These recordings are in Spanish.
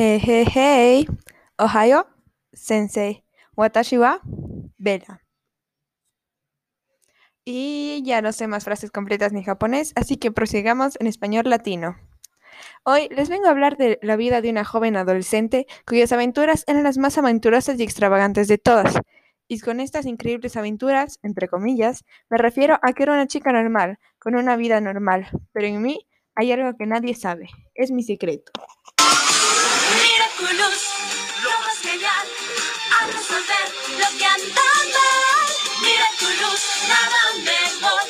Hey, hey, hey. Ohio, sensei. Watashi wa Bella. Y ya no sé más frases completas ni japonés, así que prosigamos en español latino. Hoy les vengo a hablar de la vida de una joven adolescente cuyas aventuras eran las más aventurosas y extravagantes de todas. Y con estas increíbles aventuras, entre comillas, me refiero a que era una chica normal, con una vida normal, pero en mí hay algo que nadie sabe, es mi secreto. Mira tu luz, lo más genial, a resolver lo que anda mal. Mira tu luz, nada mejor,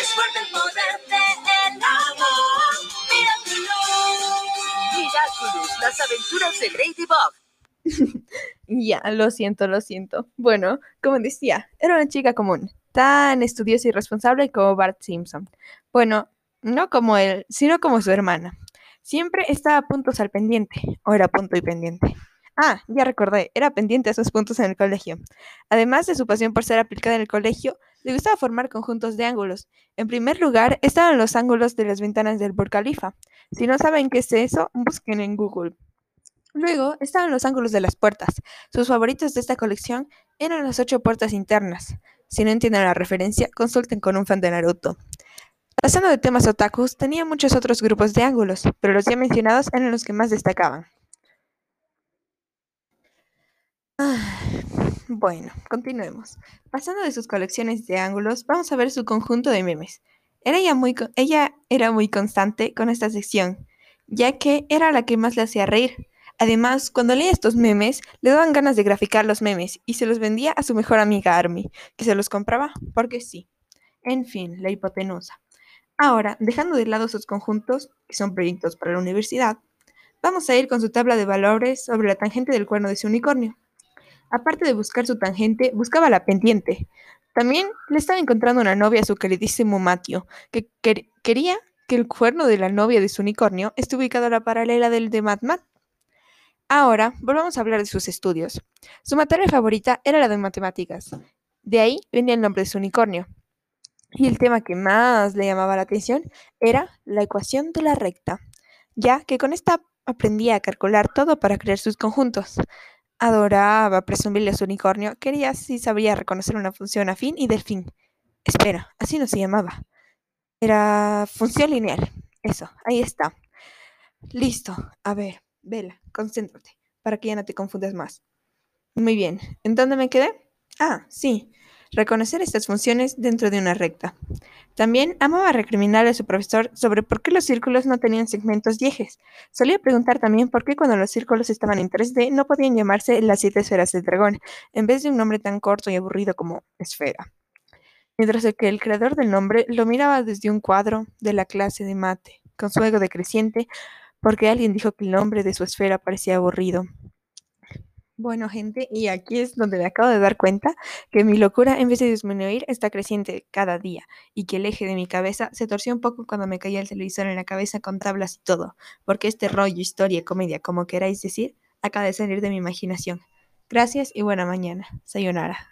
es fuerte el poder del amor. Mira tu luz. Miraculous, las aventuras de Lady Bug. Ya, lo siento, lo siento. Bueno, como decía, era una chica común, tan estudiosa y responsable como Bart Simpson. Bueno, no como él, sino como su hermana. Siempre estaba a puntos al pendiente, o era punto y pendiente. Ah, ya recordé, era pendiente a sus puntos en el colegio. Además de su pasión por ser aplicada en el colegio, le gustaba formar conjuntos de ángulos. En primer lugar, estaban los ángulos de las ventanas del Burj Khalifa. Si no saben qué es eso, busquen en Google. Luego estaban los ángulos de las puertas. Sus favoritos de esta colección eran las ocho puertas internas. Si no entienden la referencia, consulten con un fan de Naruto. Pasando de temas otakus, tenía muchos otros grupos de ángulos, pero los ya mencionados eran los que más destacaban. Ah, bueno, continuemos. Pasando de sus colecciones de ángulos, vamos a ver su conjunto de memes. Era ella, muy, ella era muy constante con esta sección, ya que era la que más le hacía reír. Además, cuando leía estos memes, le daban ganas de graficar los memes y se los vendía a su mejor amiga Army, que se los compraba porque sí. En fin, la hipotenusa. Ahora, dejando de lado sus conjuntos, que son proyectos para la universidad, vamos a ir con su tabla de valores sobre la tangente del cuerno de su unicornio. Aparte de buscar su tangente, buscaba la pendiente. También le estaba encontrando una novia a su queridísimo Matio, que quer- quería que el cuerno de la novia de su unicornio esté ubicado a la paralela del de Mad. Ahora, volvamos a hablar de sus estudios. Su materia favorita era la de matemáticas. De ahí venía el nombre de su unicornio. Y el tema que más le llamaba la atención era la ecuación de la recta, ya que con esta aprendía a calcular todo para crear sus conjuntos. Adoraba presumirle su unicornio, quería si sabría reconocer una función afín y delfín. Espera, así no se llamaba. Era función lineal. Eso, ahí está. Listo. A ver, Vela, concéntrate, para que ya no te confundas más. Muy bien. ¿En dónde me quedé? Ah, sí. Reconocer estas funciones dentro de una recta. También amaba recriminarle a su profesor sobre por qué los círculos no tenían segmentos y ejes. Solía preguntar también por qué cuando los círculos estaban en 3D no podían llamarse las siete esferas del dragón, en vez de un nombre tan corto y aburrido como esfera. Mientras que el creador del nombre lo miraba desde un cuadro de la clase de mate, con su ego decreciente, porque alguien dijo que el nombre de su esfera parecía aburrido. Bueno, gente, y aquí es donde me acabo de dar cuenta que mi locura, en vez de disminuir, está creciente cada día, y que el eje de mi cabeza se torció un poco cuando me caía el televisor en la cabeza con tablas y todo, porque este rollo, historia, comedia, como queráis decir, acaba de salir de mi imaginación. Gracias y buena mañana. Sayonara.